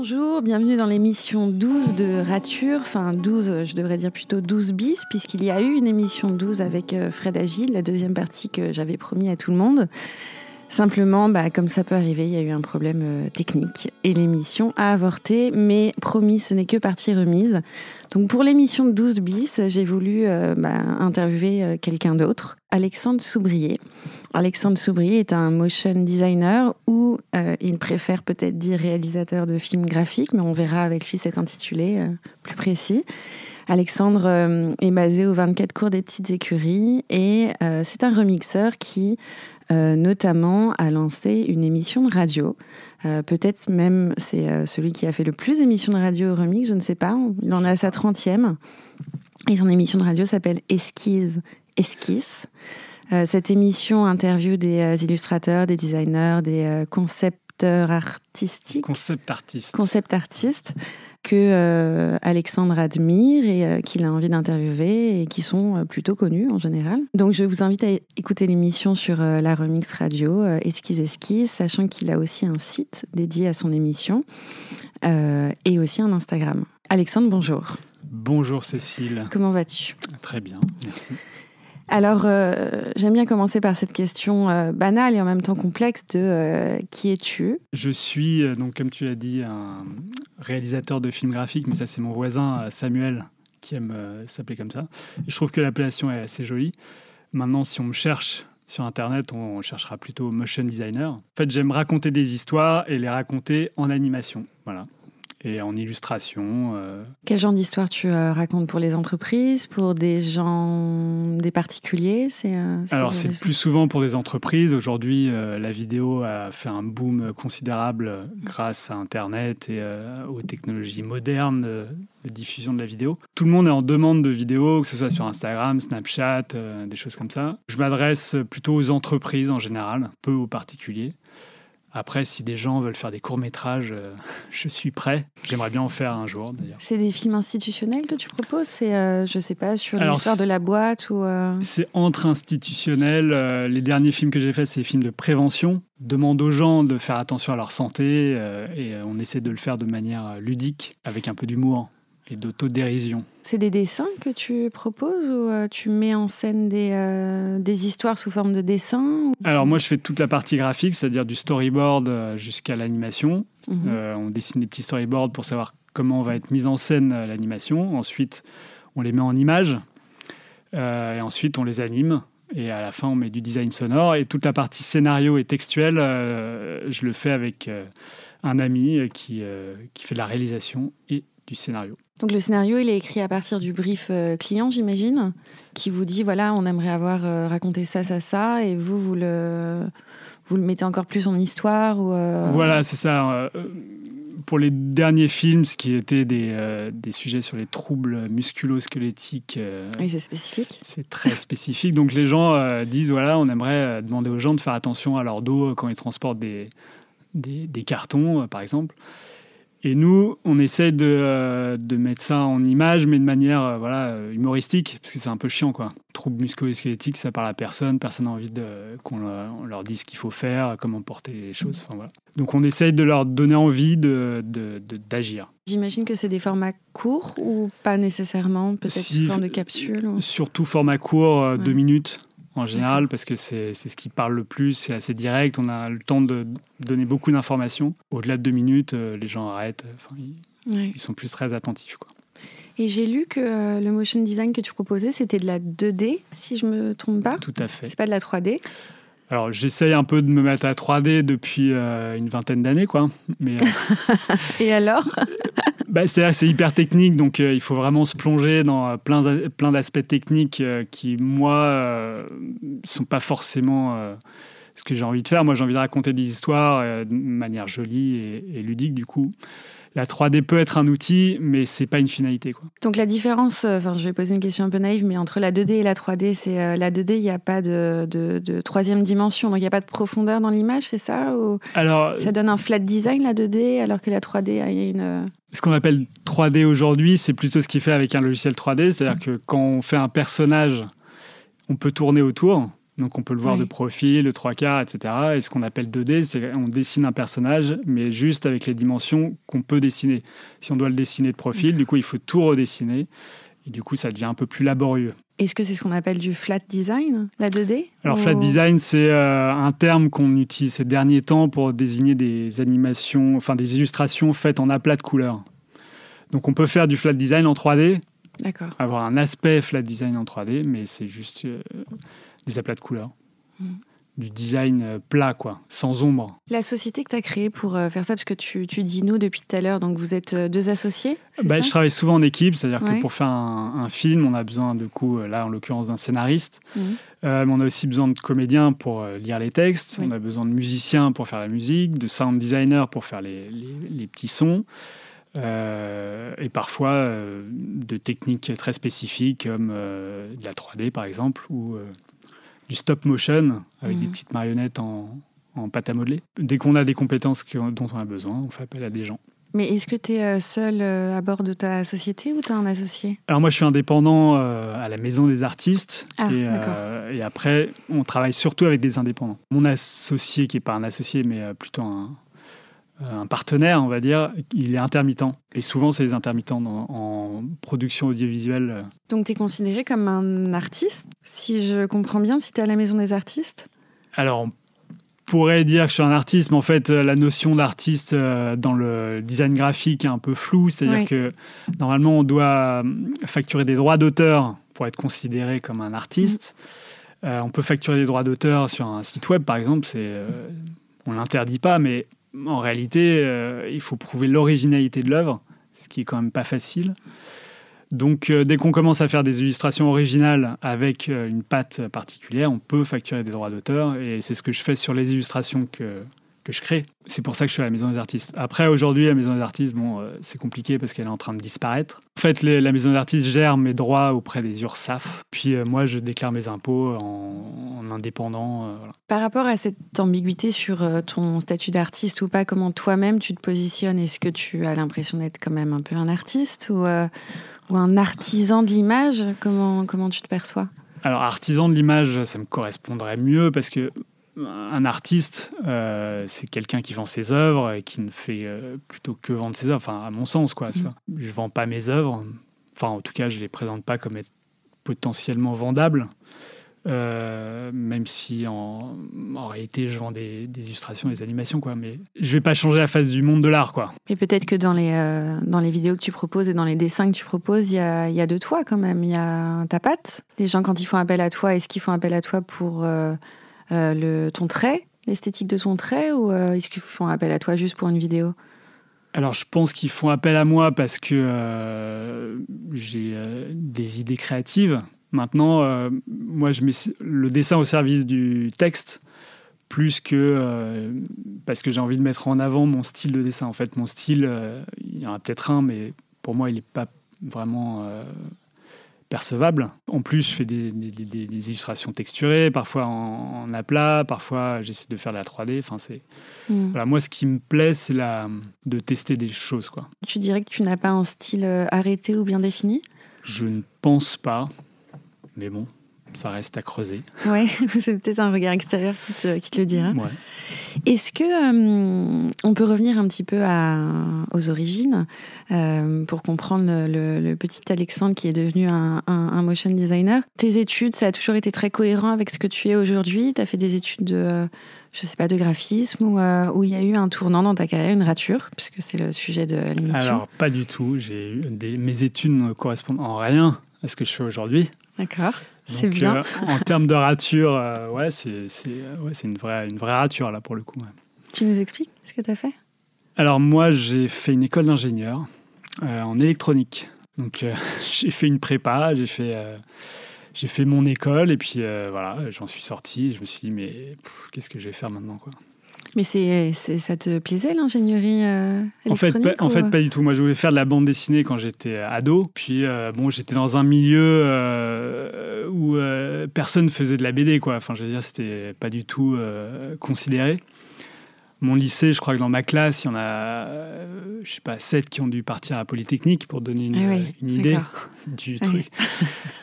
Bonjour, bienvenue dans l'émission 12 de Rature, enfin 12, je devrais dire plutôt 12 bis, puisqu'il y a eu une émission 12 avec euh, Fred Agile, la deuxième partie que j'avais promis à tout le monde. Simplement, bah, comme ça peut arriver, il y a eu un problème euh, technique et l'émission a avorté, mais promis, ce n'est que partie remise. Donc pour l'émission de 12 bis, j'ai voulu euh, bah, interviewer quelqu'un d'autre, Alexandre Soubrier. Alexandre Soubrier est un motion designer ou il préfère peut-être dire réalisateur de films graphiques, mais on verra avec lui cet intitulé plus précis. Alexandre est basé au 24 cours des petites écuries et c'est un remixeur qui euh, notamment a lancé une émission de radio. Euh, peut-être même c'est euh, celui qui a fait le plus d'émissions de radio remix, je ne sais pas. Il en a sa 30e. Et son émission de radio s'appelle Esquisse Esquisse. cette émission interview des illustrateurs, des designers, des concepteurs artistiques. Concept artistes. Concept artistes que euh, Alexandre admire et euh, qu'il a envie d'interviewer et qui sont euh, plutôt connus en général. Donc je vous invite à écouter l'émission sur la Remix Radio Esquisse Esquisse, sachant qu'il a aussi un site dédié à son émission et aussi un Instagram. Alexandre, bonjour. Bonjour Cécile. Comment vas-tu? Très bien, merci. Alors, euh, j'aime bien commencer par cette question euh, banale et en même temps complexe de euh, qui es-tu? Je suis, donc, comme tu l'as dit, un réalisateur de films graphiques, mais ça, c'est mon voisin Samuel qui aime s'appeler comme ça. je trouve que l'appellation est assez jolie. Maintenant, si on me cherche sur Internet, on cherchera plutôt motion designer. En fait, j'aime raconter des histoires et les raconter en animation. Voilà et en illustration. Euh. Quel genre d'histoire tu euh, racontes pour les entreprises, pour des gens, des particuliers C'est euh, alors c'est plus souvent pour des entreprises. Aujourd'hui, la vidéo a fait un boom considérable grâce à Internet et aux technologies modernes de diffusion de la vidéo. Tout le monde est en demande de vidéos, que ce soit sur Instagram, Snapchat, des choses comme ça. Je m'adresse plutôt aux entreprises en général, peu aux particuliers. Après, si des gens veulent faire des courts-métrages, euh, je suis prêt. J'aimerais bien en faire un jour, d'ailleurs. C'est des films institutionnels que tu proposes? C'est, euh, je sais pas, sur l'histoire de la boîte ou... Euh c'est entre institutionnels. les derniers films que j'ai faits, c'est des films de prévention. Demande aux gens de faire attention à leur santé et on essaie de le faire de manière ludique, avec un peu d'humour et d'autodérision. C'est des dessins que tu proposes ou euh, tu mets en scène des, euh, des histoires sous forme de dessins Alors moi je fais toute la partie graphique, c'est-à-dire du storyboard euh, jusqu'à l'animation. Mhm. on dessine des petits storyboards pour savoir comment va être mise en scène l'animation. Ensuite on les met en images et ensuite on les anime. Et à la fin, on met du design sonore. Et toute la partie scénario et textuelle, je le fais avec un ami qui, qui fait la réalisation et du scénario. Donc le scénario, il est écrit à partir du brief euh, client, j'imagine, qui vous dit voilà, on aimerait avoir euh, raconté ça, ça, ça, et vous, vous le, vous le mettez encore plus en histoire ou euh, Voilà, c'est ça. Pour les derniers films, ce qui était des, des sujets sur les troubles musculo-squelettiques. oui, c'est spécifique. C'est très spécifique. Donc les gens disent voilà, on aimerait demander aux gens de faire attention à leur dos quand ils transportent des, des, des cartons, par exemple. Et nous, on essaie de, euh, de, mettre ça en image, mais de manière euh, voilà, euh, humoristique, parce que c'est un peu chiant. quoi. Trouble musculo-squelettique, ça parle à personne, personne n'a envie de, qu'on leur, dise ce qu'il faut faire, comment porter les choses. Voilà. Donc on essaie de leur donner envie de, d'agir. J'imagine que c'est des formats courts ou pas nécessairement, peut-être sous forme de capsule Surtout format court, deux minutes en général, parce que c'est ce qui parle le plus, c'est assez direct, on a le temps de donner beaucoup d'informations. Au-delà de deux minutes, euh, les gens arrêtent, enfin, ils, sont plus très attentifs. Quoi. Et j'ai lu que euh, le motion design que tu proposais, c'était de la 2D, si je me trompe pas. Tout à fait. C'est pas de la 3D. Alors, j'essaye un peu de me mettre à 3D depuis euh, une vingtaine d'années, quoi. Mais, Et alors? Bah, C'est hyper technique, donc il faut vraiment se plonger dans plein, plein d'aspects techniques qui, moi, ne sont pas forcément ce que j'ai envie de faire. Moi, j'ai envie de raconter des histoires de manière jolie et, et ludique, du coup la 3D peut être un outil, mais c'est pas une finalité. Quoi. Donc la différence, euh, enfin je vais poser une question un peu naïve, mais entre la 2D et la 3D, c'est euh, la 2D, il n'y a pas de, de, troisième dimension, donc il n'y a pas de profondeur dans l'image, c'est ça Ou alors, Ça donne un flat design la 2D, alors que la 3D a une... Euh, ce qu'on appelle 3D aujourd'hui, c'est plutôt ce qui fait avec un logiciel 3D, c'est-à-dire que quand on fait un personnage, on peut tourner autour. Donc on peut le voir Oui. de profil, de trois quarts, etc. Et ce qu'on appelle 2D, c'est qu'on dessine un personnage, mais juste avec les dimensions qu'on peut dessiner. Si on doit le dessiner de profil, du coup, il faut tout redessiner. Et du coup, ça devient un peu plus laborieux. Est-ce que c'est ce qu'on appelle du flat design, la 2D Alors, Ou- flat design, c'est euh, un terme qu'on utilise ces derniers temps pour désigner des animations, enfin des illustrations faites en aplat de couleurs. Donc, on peut faire du flat design en 3D, D'accord. avoir un aspect flat design en 3D, mais c'est juste euh, des aplats de couleurs. Mm. Du design euh, plat, quoi, sans ombre. La société que tu as créée pour euh, faire ça, parce que tu, tu dis nous depuis tout à l'heure, donc vous êtes euh, deux associés Bah, je travaille souvent en équipe, c'est-à-dire Ouais. que pour faire un, un film, on a besoin, de coup, là en l'occurrence, d'un scénariste. Euh, mais on a aussi besoin de comédiens pour lire les textes. Oui. On a besoin de musiciens pour faire la musique, de sound designer pour faire les, les- les petits sons. Euh, et parfois euh, de techniques très spécifiques comme de la 3D par exemple ou du stop motion avec Mhm. des petites marionnettes en, en pâte à modeler. Dès qu'on a des compétences dont on a besoin, on fait appel à des gens. Mais est-ce que tu es seul euh, à bord de ta société ou tu as un associé? Alors moi je suis indépendant euh, à la Maison des artistes Ah, et, euh, et après on travaille surtout avec des indépendants. Mon associé qui est pas un associé mais euh, plutôt un, un partenaire on va dire, il est intermittent et souvent c'est les intermittents dans- en production audiovisuelle. Donc tu es considéré comme un artiste, si je comprends bien, si tu es à la maison des artistes? Alors on pourrait dire que je suis un artiste mais en fait la notion d'artiste euh, dans le design graphique est un peu floue, c'est-à-dire Oui. que normalement on doit euh, facturer des droits d'auteur pour être considéré comme un artiste. Euh, on peut facturer des droits d'auteur sur un site web, par exemple. C'est, euh, on l'interdit pas, mais en réalité, euh, il faut prouver l'originalité de l'œuvre, ce qui est quand même pas facile. Donc, euh, dès qu'on commence à faire des illustrations originales avec euh, une patte particulière, on peut facturer des droits d'auteur, et c'est ce que je fais sur les illustrations que, que je crée. C'est pour ça que je suis à la Maison des Artistes. Après, aujourd'hui, la Maison des Artistes, bon, euh, c'est compliqué parce qu'elle est en train de disparaître. En fait, les- la Maison des Artistes gère mes droits auprès des URSAF. Puis euh, moi, je déclare mes impôts en, en indépendant. euh, voilà. Par rapport à cette ambiguïté sur ton statut d'artiste ou pas, comment toi-même tu te positionnes? Est-ce que tu as l'impression d'être quand même un peu un artiste ou, ou un artisan de l'image? Comment, comment tu te perçois? Alors, artisan de l'image, ça me correspondrait mieux parce que un artiste, euh, c'est quelqu'un qui vend ses œuvres et qui ne fait euh, plutôt que vendre ses œuvres. Enfin, à mon sens, quoi. Tu Mhm. vois. Je vends pas mes œuvres. Enfin, en tout cas, je les présente pas comme être potentiellement vendables. Euh, même si en, en réalité je vends des, des illustrations, des animations, quoi. Mais je vais pas changer la face du monde de l'art, quoi. Et peut-être que dans les, dans les vidéos que tu proposes et dans les dessins que tu proposes, il y a, il y a de toi quand même. Il y a ta patte. Les gens, quand ils font appel à toi, est-ce qu'ils font appel à toi pour euh, ton trait, l'esthétique de ton trait, ou euh, est-ce qu'ils font appel à toi juste pour une vidéo? Alors, je pense qu'ils font appel à moi parce que euh, j'ai des idées créatives. Maintenant, moi, je mets le dessin au service du texte plus que parce que j'ai envie de mettre en avant mon style de dessin. En fait, mon style, il y en a peut-être un, mais pour moi, il n'est pas vraiment percevable. En plus, je fais des, des- des- des illustrations texturées, parfois en, en aplat, parfois j'essaie de faire de la 3D. Enfin, c'est Hmm. voilà, moi, ce qui me plaît, c'est la, de tester des choses. Quoi. Tu dirais que tu n'as pas un style euh, arrêté ou bien défini? Je ne pense pas, mais bon, ça reste à creuser. Ouais, c'est peut-être un regard extérieur qui te, qui te le dira. Ouais. Est-ce que euh, on peut revenir un petit peu à, aux origines euh, pour comprendre le, le- le petit Alexandre qui est devenu un, un- un motion designer? Tes études, ça a toujours été très cohérent avec ce que tu es aujourd'hui? Tu as fait des études de, je sais pas, de graphisme ou euh, où il y a eu un tournant dans ta carrière, une rature, puisque c'est le sujet de l'émission Alors, pas du tout. J'ai eu des, mes études ne correspondent en rien à ce que je fais aujourd'hui. D'accord, c'est bien. euh, en termes de rature, euh, ouais, c'est c'est- ouais, c'est une, vraie, une vraie rature, là, pour le coup. ouais. Tu nous expliques ce que tu as fait? Alors, moi, j'ai fait une école d'ingénieur euh, en électronique. Donc, euh, j'ai fait une prépa, j'ai fait, euh, j'ai fait mon école, et puis euh, voilà, j'en suis sorti. Et je me suis dit, mais qu'est-ce que je vais faire maintenant, quoi? Mais c'est, ça te plaisait l'ingénierie euh, En fait, électronique pas, en fait, euh pas du tout. Moi, je voulais faire de la bande dessinée quand j'étais ado. Puis, euh, bon, j'étais dans un milieu euh, où euh, personne faisait de la BD, quoi. Enfin, je veux dire, c'était pas du tout euh, considéré. Mon lycée, je crois que dans ma classe, il y en a, euh, je sais pas, sept qui ont dû partir à Polytechnique pour donner une, Ah oui, une idée du Oui. truc.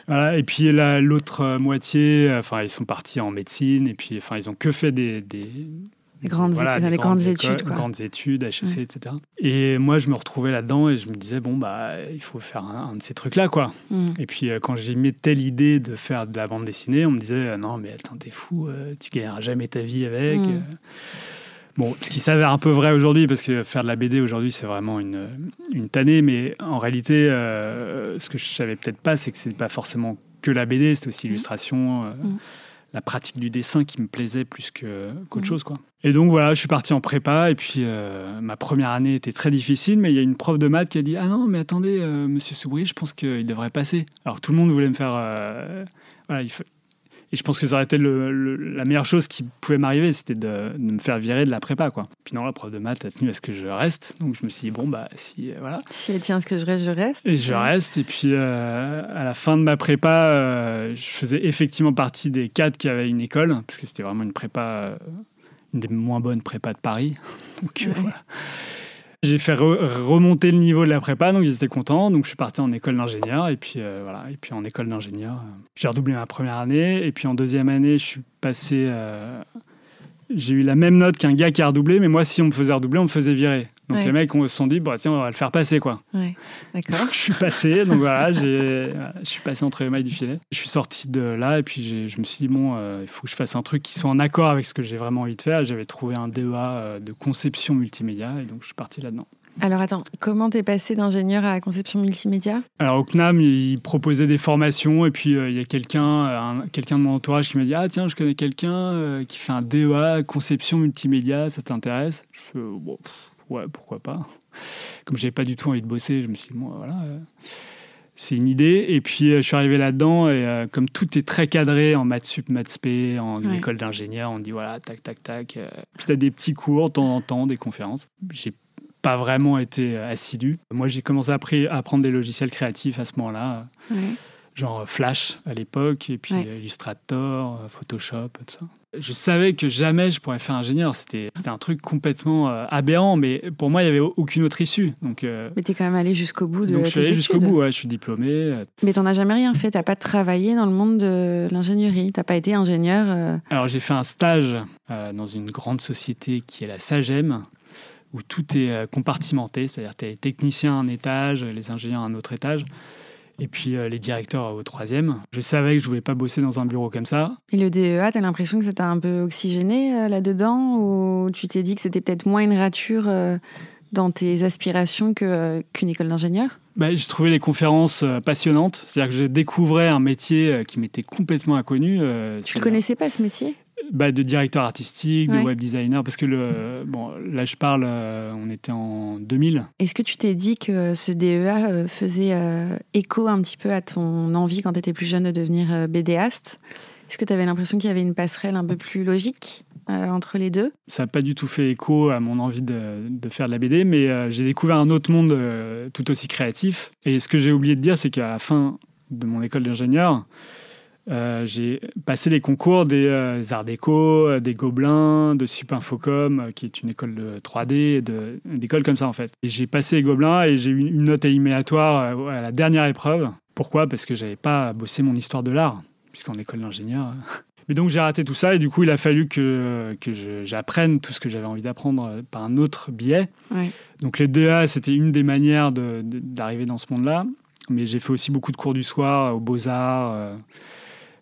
voilà. Et puis là, l'autre euh, moitié, euh, enfin, ils sont partis en médecine et puis, enfin, ils ont que fait des, des, Des grandes, voilà, grandes écoles- études, quoi. grandes études, HEC, Ouais. etc. Et moi, je me retrouvais là-dedans et je me disais, bon, bah, il faut faire un, un de ces trucs-là, quoi. Mm. Et puis, euh, quand j'ai mis telle idée de faire de la bande dessinée, on me disait, euh, non, mais attends, t'es fou, euh, tu gagneras jamais ta vie avec. Mm. euh. Bon, ce qui s'avère un peu vrai aujourd'hui, parce que faire de la BD aujourd'hui, c'est vraiment une, une tannée, mais en réalité, euh, ce que je savais peut-être pas, c'est que c'est pas forcément que la BD, c'était aussi Mm. l'illustration, euh, Mm. La pratique du dessin qui me plaisait plus que- qu'autre Mm. chose, quoi. Et donc voilà, je suis parti en prépa, et puis euh, ma première année était très difficile, mais il y a une prof de maths qui a dit Ah non, mais attendez, euh, monsieur Soubry, je pense qu'il devrait passer. Alors tout le monde voulait me faire. euh, voilà, il fa- Et je pense que ça aurait été le- le- la meilleure chose qui pouvait m'arriver, c'était de, de me faire virer de la prépa, quoi. Puis non, la prof de maths a tenu à ce que je reste, donc je me suis dit Bon, bah, si, euh, voilà. Si elle tient à ce que je reste, je reste. Et je reste, et puis euh, à la fin de ma prépa, euh, je faisais effectivement partie des cadres qui avaient une école, parce que c'était vraiment une prépa, une des moins bonnes prépas de Paris. Donc Ouais. voilà. J'ai fait re- remonter le niveau de la prépa, donc ils étaient contents. Donc je suis parti en école d'ingénieur, et puis euh, voilà. Et puis en école d'ingénieur, euh, j'ai redoublé ma première année, et puis en deuxième année, je suis passé. J'ai eu la même note qu'un gars qui a redoublé, mais moi, si on me faisait redoubler, on me faisait virer. Donc Ouais. les mecs se sont dit, bah, tiens, on va le faire passer, quoi. Ouais, d'accord. Donc, je suis passé, donc voilà, je suis passé entre les mailles du filet. Je suis sorti de là et puis je me suis dit, bon, euh, il faut que je fasse un truc qui soit en accord avec ce que j'ai vraiment envie de faire. J'avais trouvé un DEA euh, de conception multimédia et donc je suis parti là-dedans. Alors attends, comment t'es passé d'ingénieur à conception multimédia? Alors au CNAM, il proposait des formations et puis euh, il y a quelqu'un euh, un- quelqu'un de mon entourage qui m'a dit, ah tiens, je connais quelqu'un euh, qui fait un DEA conception multimédia, ça t'intéresse? Je fais, bon, pff, ouais, pourquoi pas Comme j'avais pas du tout envie de bosser, je me suis dit, bon, voilà. c'est une idée. Et puis, je suis arrivé là-dedans, et comme tout est très cadré en maths sup, maths spé, en Ouais. école d'ingénieur, on dit voilà, tac, tac, tac. Puis, tu as des petits cours de temps en temps, des conférences. J'ai pas vraiment été euh, assidu. Moi, j'ai commencé à, à apprendre des logiciels créatifs à ce moment-là, Ouais. genre euh, Flash à l'époque, et puis Ouais. euh, Illustrator, Photoshop, tout ça. Je savais que jamais je pourrais faire ingénieur. C'était c'était un truc complètement aberrant, mais pour moi, il n'y avait aucune autre issue. Donc, euh, Mais t'es quand même allé jusqu'au bout de donc je suis allé jusqu'au bout, ouais, je suis diplômé. Mais t'en as jamais rien fait, t'as pas travaillé dans le monde de l'ingénierie, t'as pas été ingénieur. euh, Alors j'ai fait un stage euh, dans une grande société qui est la Sagem, où tout est euh, compartimenté, c'est-à-dire tu es technicien à un étage, les ingénieurs à un autre étage, et puis euh, les directeurs au troisième. Je savais que je voulais pas bosser dans un bureau comme ça. Et le DEA, t'as l'impression que ça t'a un peu oxygéné euh, là-dedans Ou tu t'es dit que c'était peut-être moins une rature euh, dans tes aspirations que, qu'une école d'ingénieur? Bah, j'ai trouvé les conférences passionnantes, c'est-à-dire que je découvrais un métier qui m'était complètement inconnu. Tu c'est-à-dire- connaissais pas ce métier? Bah, De directeur artistique, Ouais. de web designer, parce que le, bon, là je parle, euh, on était en 2000. Est-ce que tu t'es dit que ce DEA euh, faisait euh, écho un petit peu à ton envie quand tu étais plus jeune de devenir euh, BDaste Est-ce que tu avais l'impression qu'il y avait une passerelle un peu plus logique entre les deux? Ça n'a pas du tout fait écho à mon envie de, de faire de la BD, mais j'ai découvert un autre monde tout aussi créatif. Et ce que j'ai oublié de dire, c'est qu'à la fin de mon école d'ingénieur, euh, j'ai passé les concours des euh, Arts Déco, euh, des Gobelins, de Sup Infocom, euh, qui est une école de 3D, et de- d'écoles comme ça en fait. Et j'ai passé les Gobelins et j'ai eu une note éliminatoire à la dernière épreuve. Pourquoi? Parce que j'avais pas bossé mon histoire de l'art, puisqu'en école d'ingénieur. mais donc j'ai raté tout ça et du coup il a fallu que, que je- j'apprenne tout ce que j'avais envie d'apprendre par un autre biais. Ouais. Donc les DA c'était une des manières de- de- d'arriver dans ce monde-là. Mais j'ai fait aussi beaucoup de cours du soir aux Beaux-Arts, euh,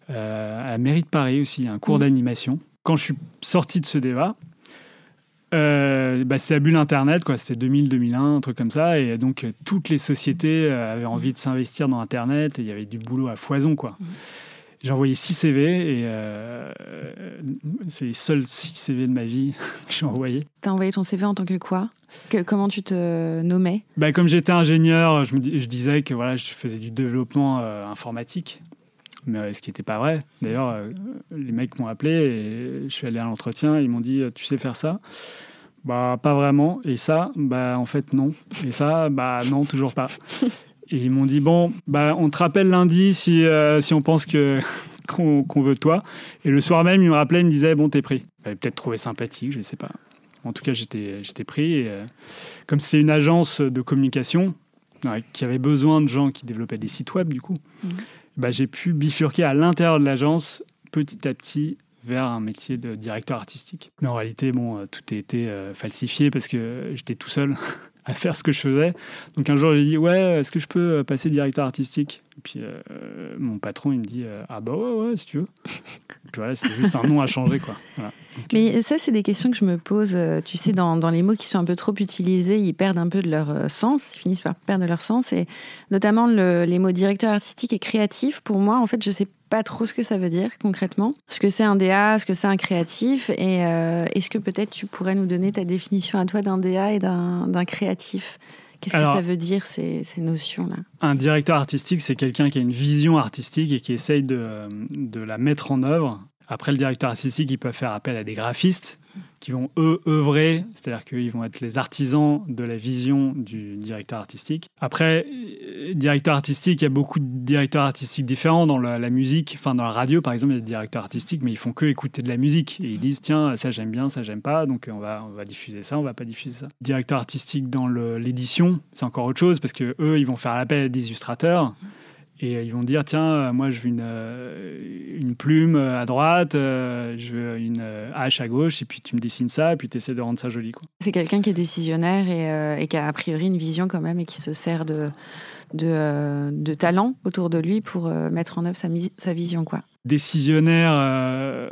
à la mairie de Paris aussi, un cours Mhm. d'animation. Quand je suis sorti de ce DEA, euh, bah, c'était la bulle Internet, quoi. C'était 2000-2001, un truc comme ça. Et donc, euh, toutes les sociétés euh, avaient envie de s'investir dans Internet et il y avait du boulot à foison, quoi. Mhm. J'ai envoyé 6 CV et euh, c'est les seuls 6 CV de ma vie que j'ai envoyés. T'as envoyé ton CV en tant que quoi? Que, Comment tu te nommais? Bah, comme j'étais ingénieur, je, me, dis- je disais que voilà, je faisais du développement euh, informatique, mais euh, ce qui n'était pas vrai. D'ailleurs, euh, les mecs m'ont appelé et je suis allé à l'entretien. Ils m'ont dit euh, Tu sais faire ça? Bah, pas vraiment. Et ça Bah, en fait, non. Et ça Bah, non, toujours pas. Et ils m'ont dit Bon, bah, on te rappelle lundi si, si on pense que. Qu'on qu'on veut de toi. Et le soir même, ils me rappelaient, ils me disaient Bon, t'es pris. J'avais peut-être trouvé sympathique, je sais pas. En tout cas, j'étais pris. Et, comme c'est une agence de communication qui avait besoin de gens qui développaient des sites web, du coup, mmh. Bah, j'ai pu bifurquer à l'intérieur de l'agence petit à petit vers un métier de directeur artistique. Mais en réalité, bon, euh, tout a été euh, falsifié parce que j'étais tout seul à faire ce que je faisais. Donc un jour, j'ai dit ouais, est-ce que je peux euh, passer directeur artistique? Et puis mon patron, il me dit ah bah ouais, ouais, si tu veux. puis voilà, c'est juste un nom à changer quoi. Mais ça, c'est des questions que je me pose. Tu sais, dans, dans, les mots qui sont un peu trop utilisés, ils perdent un peu de leur sens, ils finissent par perdre leur sens. Et notamment les mots directeur artistique et créatif, pour moi, en fait, je sais pas trop ce que ça veut dire concrètement. Ce que c'est un DA, ce que c'est un créatif? Et euh, est-ce que peut-être tu pourrais nous donner ta définition à toi d'un DA et d'un créatif? Qu'est-ce que ça veut dire ces, ces notions-là? Un directeur artistique, c'est quelqu'un qui a une vision artistique et qui essaye de, de la mettre en œuvre. Après, le directeur artistique, il peut faire appel à des graphistes qui vont eux œuvrer, c'est-à-dire qu'ils vont être les artisans de la vision du directeur artistique. Après, directeur artistique, il y a beaucoup de directeurs artistiques différents dans la, musique, enfin dans la radio par exemple, il y a des directeurs artistiques, mais ils font que écouter de la musique et ils disent tiens ça j'aime bien, ça j'aime pas, donc on va on va diffuser ça, on va pas diffuser ça. Directeur artistique dans l'édition, c'est encore autre chose parce que eux ils vont faire appel à des illustrateurs. Et ils vont dire tiens, euh, moi je veux une, euh, une plume à droite, euh, je veux une hache à gauche, et puis tu me dessines ça, et puis tu essaies de rendre ça joli. C'est quelqu'un qui est décisionnaire et, et, qui a a priori une vision quand même et qui se sert de, de, de talent autour de lui pour mettre en œuvre sa, sa vision. quoi. Décisionnaire,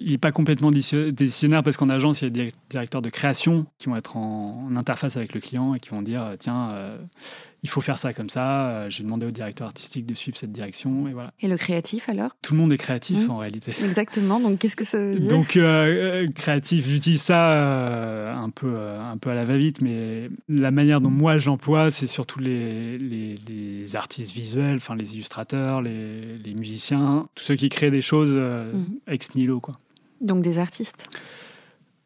il n'est pas complètement décisionnaire parce qu'en agence, il y a des directeurs de création qui vont être en, en interface avec le client et qui vont dire tiens il faut faire ça comme ça. Euh, j'ai demandé au directeur artistique de suivre cette direction et voilà. Et le créatif alors? Tout le monde est créatif mmh. en réalité. Exactement. Donc qu'est-ce que ça veut dire? Donc euh, euh, créatif, j'utilise ça un peu un peu à la va-vite, mais la manière dont moi je l'emploie, c'est surtout les, les, artistes visuels, enfin les illustrateurs, les, les, musiciens, tous ceux qui créent des choses mmh. ex nihilo quoi. Donc des artistes?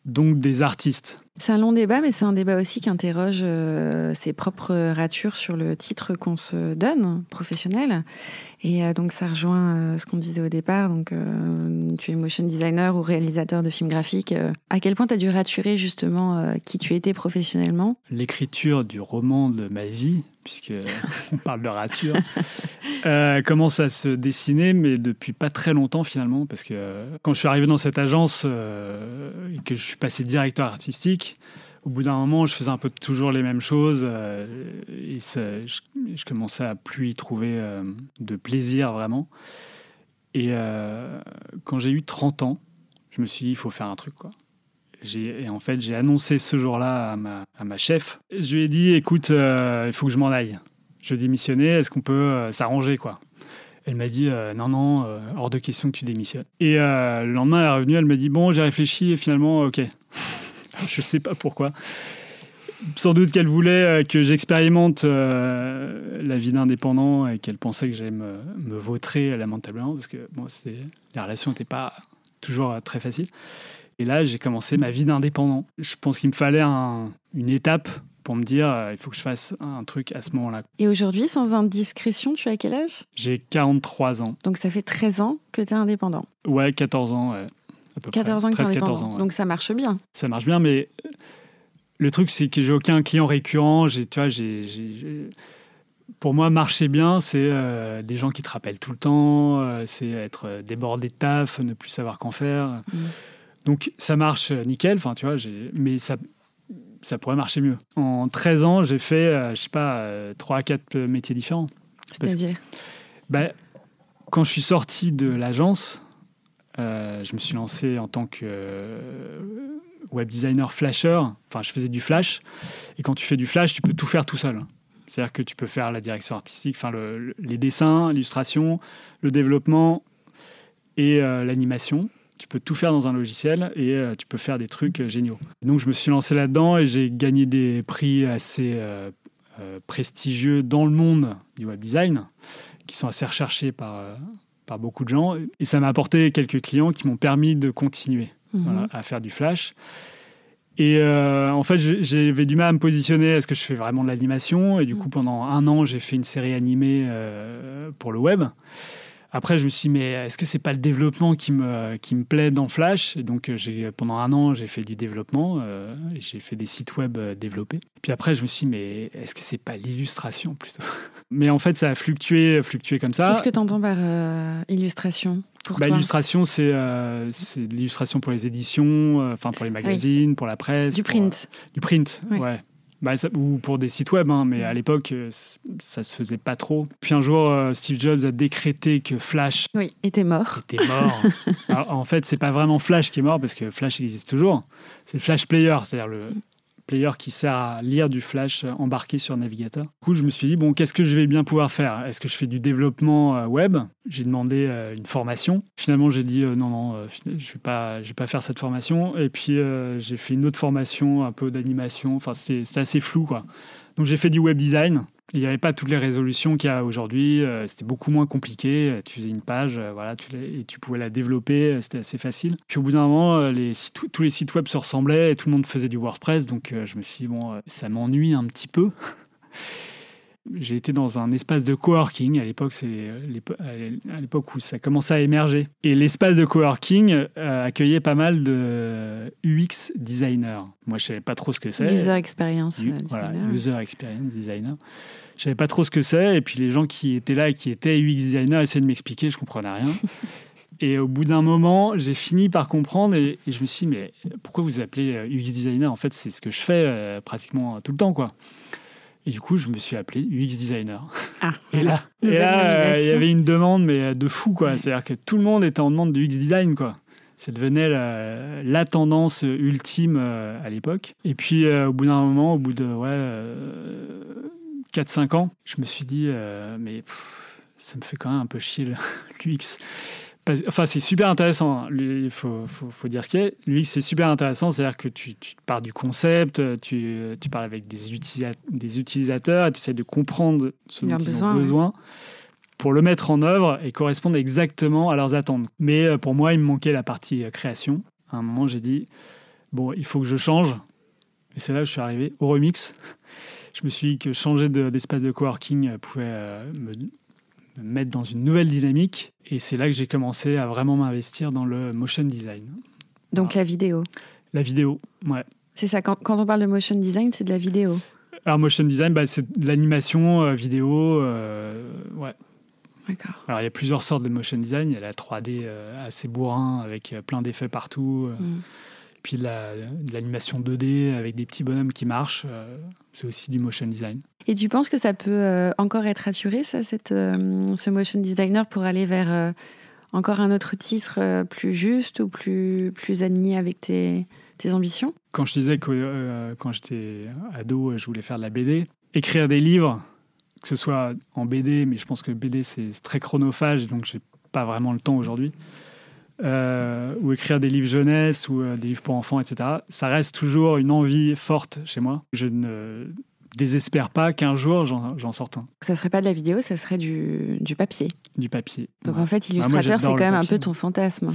Donc des artistes. C'est un long débat, mais c'est un débat aussi qui interroge euh, ses propres ratures sur le titre qu'on se donne, professionnel. Et euh, donc ça rejoint euh, ce qu'on disait au départ. Donc tu es motion designer ou réalisateur de films graphiques. à quel point tu as dû raturer justement qui tu étais professionnellement? L'écriture du roman de ma vie, puisque on parle de rature, commence à se dessiner, mais depuis pas très longtemps finalement, parce que quand je suis arrivé dans cette agence et que je suis passé directeur artistique, au bout d'un moment, je faisais un peu toujours les mêmes choses euh, et je, commençais à plus y trouver euh, de plaisir vraiment. Et euh, quand j'ai eu 30 ans, je me suis dit, il faut faire un truc. Et en fait, j'ai annoncé ce jour-là à ma, à ma, chef. Je lui ai dit, écoute, il faut que je m'en aille. Je vais démissionner, est-ce qu'on peut s'arranger quoi? Elle m'a dit non, non, hors de question que tu démissionnes. Et le lendemain, elle est revenue, elle m'a dit bon, j'ai réfléchi et finalement, ok. je sais pas pourquoi. Sans doute qu'elle voulait euh, que j'expérimente euh, la vie d'indépendant et qu'elle pensait que j'allais me, me, vautrer lamentablement parce que bon, les relations n'étaient pas toujours euh, très faciles. Et là, j'ai commencé ma vie d'indépendant. Je pense qu'il me fallait une étape pour me dire il faut que je fasse un truc à ce moment-là. Et aujourd'hui, sans indiscrétion, tu as quel âge? J'ai 43 ans. Donc ça fait 13 ans que tu es indépendant Ouais, 14 ans. Ouais. 14 ans que 14 ans. Donc ça marche bien. Ça marche bien, mais le truc, c'est que j'ai aucun client récurrent. Tu vois, Pour moi, marcher bien, c'est euh, des gens qui te rappellent tout le temps, euh, c'est être débordé de taf, ne plus savoir qu'en faire. Mm. Donc ça marche nickel, enfin, tu vois, mais ça, ça pourrait marcher mieux. En 13 ans, j'ai fait, je euh, je sais pas, 3 à 4 métiers différents. C'est-à-dire? bah, Quand je suis sorti de l'agence, euh, je me suis lancé en tant que euh, web designer flasher. Enfin, je faisais du flash. Et quand tu fais du flash, tu peux tout faire tout seul. C'est-à-dire que tu peux faire la direction artistique, enfin les dessins, l'illustration, le développement et euh, l'animation. Tu peux tout faire dans un logiciel et tu peux faire des trucs géniaux. Donc je me suis lancé là-dedans et j'ai gagné des prix assez prestigieux dans le monde du web design, qui sont assez recherchés par, par beaucoup de gens. Et ça m'a apporté quelques clients qui m'ont permis de continuer mhm. à faire du flash. Et euh, en fait, j'avais du mal à me positionner. Est-ce que je fais vraiment de l'animation? Et du coup, mhm. pendant un an, j'ai fait une série animée euh, pour le web. Après, je me suis dit, mais est-ce que c'est pas le développement qui me, qui me plaît dans Flash? Et donc, j'ai, pendant un an, j'ai fait du développement, euh, j'ai fait des sites web euh, développés. Puis après, je me suis dit, mais est-ce que c'est pas l'illustration plutôt? Mais en fait, ça a fluctué, fluctué comme ça. Qu'est-ce que tu entends par euh, illustration pour bah, toi Illustration, c'est, c'est de l'illustration pour les éditions, enfin pour les magazines, pour la presse. Du print. du print, ouais. Bah, ou pour des sites web, hein, mais à l'époque, euh, ça se faisait pas trop. Puis un jour, euh, Steve Jobs a décrété que Flash oui, était mort. Était mort. en fait, c'est pas vraiment Flash qui est mort parce que Flash existe toujours. C'est Flash Player, c'est-à-dire le, player qui sert à lire du flash embarqué sur navigateur. Du coup, je me suis dit, bon, qu'est-ce que je vais bien pouvoir faire? Est-ce que je fais du développement euh, web? J'ai demandé euh, une formation. Finalement, j'ai dit, euh, non, non, je ne vais, pas, vais pas faire cette formation. Et puis, j'ai fait une autre formation, un peu d'animation. Enfin, c'était assez flou, quoi. Donc, j'ai fait du web design. Il n'y avait pas toutes les résolutions qu'il y a aujourd'hui. Euh, c'était beaucoup moins compliqué. Tu faisais une page, euh, voilà, tu et tu pouvais la développer. Euh, c'était assez facile. Puis au bout d'un moment, tous les sites web se ressemblaient et tout le monde faisait du WordPress. Donc je me suis dit, bon, ça m'ennuie un petit peu. J'ai été dans un espace de coworking. À l'époque, c'est à l'époque où ça commençait à émerger. Et l'espace de coworking accueillait pas mal de UX designers. Moi, je savais pas trop ce que c'est. User experience. voilà, user experience designer. Je savais pas trop ce que c'est. Et puis les gens qui étaient là et qui étaient UX designers essayaient de m'expliquer. Je comprenais rien. Et au bout d'un moment, j'ai fini par comprendre et, je me suis dit, mais pourquoi vous appelez UX designer? En fait, c'est ce que je fais euh, pratiquement tout le temps, quoi. Et du coup, je me suis appelé UX designer. Ah, et là, euh, il y avait une demande, mais de fou, quoi. C'est-à-dire que tout le monde était en demande de UX design, quoi. Ça devenait la, tendance ultime euh, à l'époque. Et puis, au bout d'un moment, au bout de ouais, 4-5 ans, je me suis dit, euh, mais ça me fait quand même un peu chier l'UX. Enfin, c'est super intéressant. Hein. Il faut, faut, faut, dire ce qu'il est. L'UX, c'est super intéressant. C'est-à-dire que tu, tu, pars du concept, tu, tu parles avec des, des utilisateurs, tu essaies de comprendre ce dont ils ont besoin pour le mettre en œuvre et correspondre exactement à leurs attentes. Mais euh, pour moi, il me manquait la partie euh, création. À un moment, j'ai dit, bon, il faut que je change. Et c'est là que je suis arrivé au remix je me suis dit que changer d'espace de, coworking euh, pouvait euh, me, mettre dans une nouvelle dynamique. Et c'est là que j'ai commencé à vraiment m'investir dans le motion design. Donc la vidéo La vidéo, ouais. C'est ça, quand, on parle de motion design, c'est de la vidéo Alors motion design, bah, c'est de l'animation euh, vidéo, ouais. D'accord. Alors il y a plusieurs sortes de motion design. Il y a la 3D assez bourrin avec plein d'effets partout. Mm puis de l'animation 2D avec des petits bonhommes qui marchent, euh, c'est aussi du motion design. Et tu penses que ça peut euh, encore être assuré, ça, cette, euh, ce motion designer, pour aller vers encore un autre titre plus juste ou plus, plus aligné avec tes, tes ambitions? Quand je disais que quand j'étais ado, je voulais faire de la BD, écrire des livres, que ce soit en BD, mais je pense que BD c'est très chronophage, donc j'ai pas vraiment le temps aujourd'hui. Euh, ou écrire des livres jeunesse ou euh, des livres pour enfants, etc. Ça reste toujours une envie forte chez moi. Je ne désespère pas qu'un jour j'en sorte un. Ça serait pas de la vidéo, ça serait du, du papier. Du papier. Donc en fait, bah, illustrateur, c'est quand même un peu ton fantasme.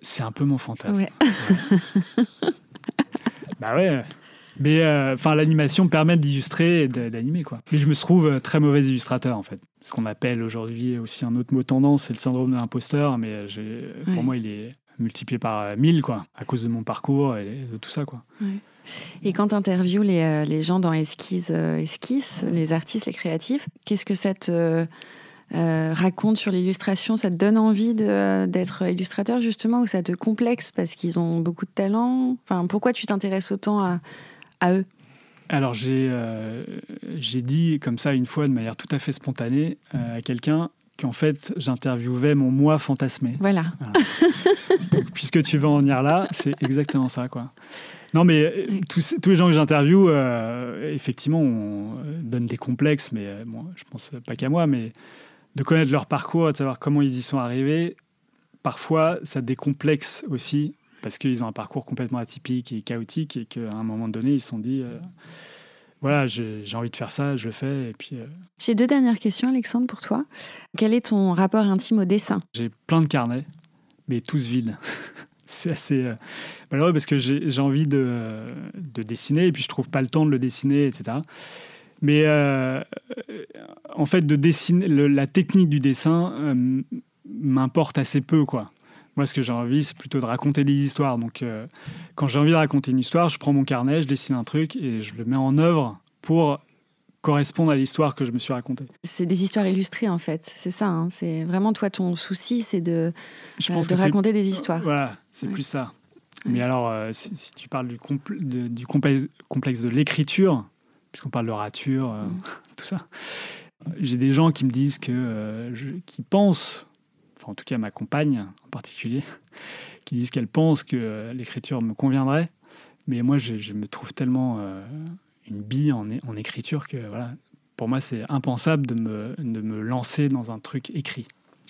C'est un peu mon fantasme. bah ouais. Mais euh, enfin, l'animation permet d'illustrer et d'animer quoi. Mais je me trouve euh, très mauvais illustrateur en fait. Ce qu'on appelle aujourd'hui aussi un autre mot tendance, c'est le syndrome de l'imposteur. Mais euh, pour moi, il est multiplié par 1000 quoi, à cause de mon parcours et de tout ça quoi. Et quand tu interviews les, les, gens dans Esquisse, Esquisse, les artistes, les créatifs, qu'est-ce que ça te raconte sur l'illustration? Ça te donne envie d'être illustrateur justement ou ça te complexe parce qu'ils ont beaucoup de talent? Enfin, pourquoi tu t'intéresses autant à, à eux Alors euh, j'ai dit comme ça une fois de manière tout à fait spontanée euh, à quelqu'un qu'en fait j'interviewais mon moi fantasmé. Voilà. puisque tu veux en venir là, c'est exactement ça quoi. Non mais euh, tous, tous les gens que j'interviewe, effectivement, on donne des complexes, mais bon, je pense pas qu'à moi, mais de connaître leur parcours, de savoir comment ils y sont arrivés, parfois ça décomplexe aussi parce qu'ils ont un parcours complètement atypique et chaotique et qu'à un moment donné, ils se sont dit euh, voilà, j'ai envie de faire ça, je le fais. Et puis. Euh, j'ai deux dernières questions, Alexandre, pour toi. Quel est ton rapport intime au dessin? J'ai plein de carnets, mais tous vides. C'est assez euh, malheureux parce que j'ai envie de, de, dessiner et puis je trouve pas le temps de le dessiner, etc. Mais en fait, de dessiner, la technique du dessin m'importe assez peu, quoi. Moi, ce que j'ai envie, c'est plutôt de raconter des histoires. Donc, euh, quand j'ai envie de raconter une histoire, je prends mon carnet, je dessine un truc et je le mets en œuvre pour correspondre à l'histoire que je me suis racontée. C'est des histoires illustrées, en fait. C'est ça. Hein. C'est vraiment toi, ton souci, c'est de, je pense euh, de raconter des histoires. Voilà, c'est plus ça. Mais alors, euh, si, tu parles du, du complexe, de l'écriture, puisqu'on parle de rature, mm. tout ça, j'ai des gens qui me disent que, qui pensent en tout cas ma compagne en particulier, qui disent qu'elle pense que l'écriture me conviendrait. Mais moi, je, me trouve tellement euh, une bille en, en, écriture que voilà, pour moi, c'est impensable de me, de me lancer dans un truc écrit.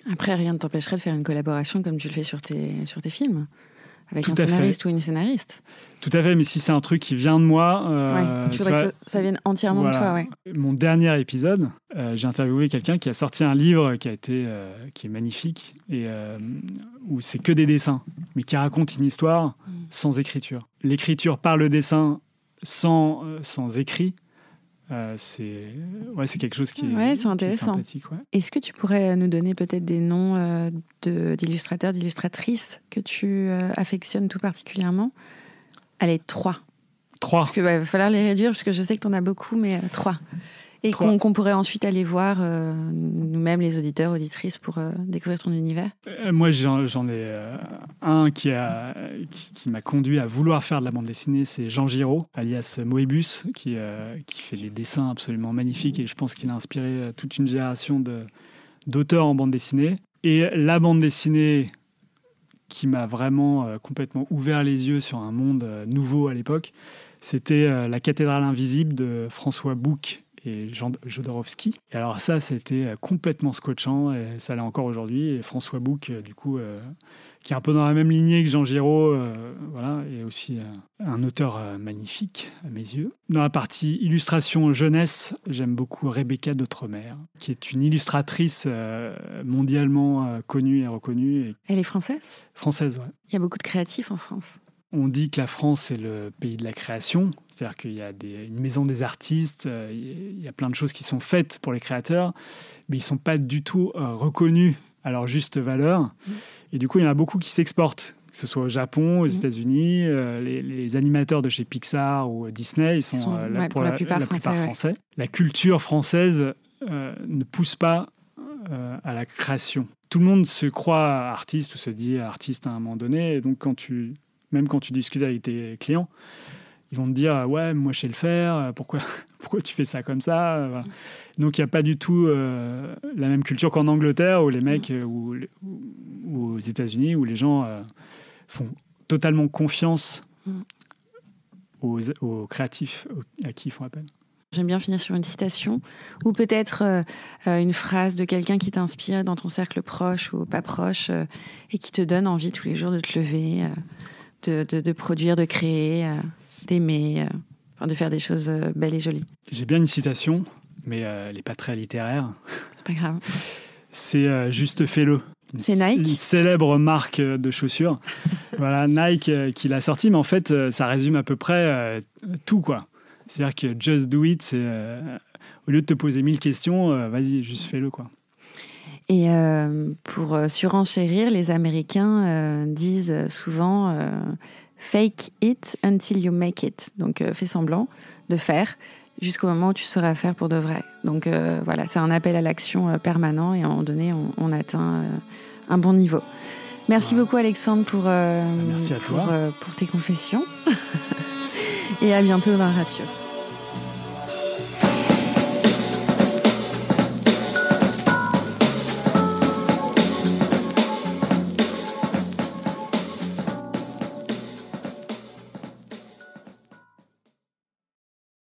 Après, rien ne t'empêcherait de faire une collaboration comme tu le fais sur tes, sur tes films avec un scénariste ou une scénariste. Tout à fait, mais si c'est un truc qui vient de moi. Euh, tu voudrais que ça vienne entièrement de toi. Ouais. Mon dernier épisode, euh, j'ai interviewé quelqu'un qui a sorti un livre qui, a été, euh, qui est magnifique, et où c'est que des dessins, mais qui raconte une histoire mm. sans écriture. L'écriture par le dessin sans, sans écrit, euh, c'est ouais, c'est quelque chose qui est, ouais, c'est intéressant. Est-ce que tu pourrais nous donner peut-être des noms euh, d'illustrateurs, d'illustratrices que tu euh, affectionnes tout particulièrement? Allez, trois. Trois. Parce qu'il va falloir les réduire, parce que je sais que tu en as beaucoup, mais trois et qu'on pourrait ensuite aller voir euh, nous-mêmes, les auditeurs, auditrices, pour euh, découvrir ton univers. Euh, Moi, j'en ai un qui m'a qui, conduit à vouloir faire de la bande dessinée, c'est Jean Giraud, alias Moebius, qui, qui fait des dessins absolument magnifiques et je pense qu'il a inspiré toute une génération d'auteurs en bande dessinée. Et la bande dessinée qui m'a vraiment complètement ouvert les yeux sur un monde nouveau à l'époque, c'était La cathédrale invisible de François Bouc et Jean Jodorowsky. Et alors ça, c'était euh, complètement scotchant, et ça l'est encore aujourd'hui. Et François Bouc, euh, du coup, euh, qui est un peu dans la même lignée que Jean Giraud, voilà, et aussi un auteur magnifique à mes yeux. Dans la partie illustration jeunesse, j'aime beaucoup Rebecca d'Outremer, qui est une illustratrice mondialement connue et reconnue. Elle est française? Française, ouais. Il y a beaucoup de créatifs en France on dit que la France est le pays de la création, c'est-à-dire qu'il y a une maison des artistes, euh, il y a plein de choses qui sont faites pour les créateurs, mais ils ne sont pas du tout euh, reconnus à leur juste valeur. Mmh. Et du coup, il y en a beaucoup qui s'exportent, que ce soit au Japon, aux mmh. États-Unis. Euh, les, animateurs de chez Pixar ou Disney, ils sont, pour, la, plupart, français, La culture française ne pousse pas à la création. Tout le monde se croit artiste ou se dit artiste à un moment donné. Et donc, quand tu même quand tu discutes avec tes clients, ils vont te dire ouais moi je sais le faire pourquoi pourquoi tu fais ça comme ça donc il n'y a pas du tout euh, la même culture qu'en Angleterre où les mecs euh, ou, aux États-Unis où les gens euh, font totalement confiance aux, créatifs à qui ils font appel. J'aime bien finir sur une citation ou peut-être une phrase de quelqu'un qui t'inspire dans ton cercle proche ou pas proche et qui te donne envie tous les jours de te lever, de, produire, de créer, euh, d'aimer, euh, de faire des choses euh, belles et jolies. J'ai bien une citation, mais elle n'est pas très littéraire. C'est pas grave. C'est Juste fais-le. C'est Nike. Une célèbre marque de chaussures. voilà, Nike qui l'a sorti, mais en fait, ça résume à peu près tout, quoi. C'est-à-dire que just do it, c'est au lieu de te poser mille questions, vas-y, juste fais-le, quoi. Et euh, pour euh, surenchérir, les Américains euh, disent souvent fake it until you make it. Donc fais semblant de faire jusqu'au moment où tu sauras faire pour de vrai. Donc voilà, c'est un appel à l'action permanent et à un moment donné, on, atteint un bon niveau. Merci beaucoup Alexandre pour, Merci à pour, pour tes confessions. et à bientôt dans la rature.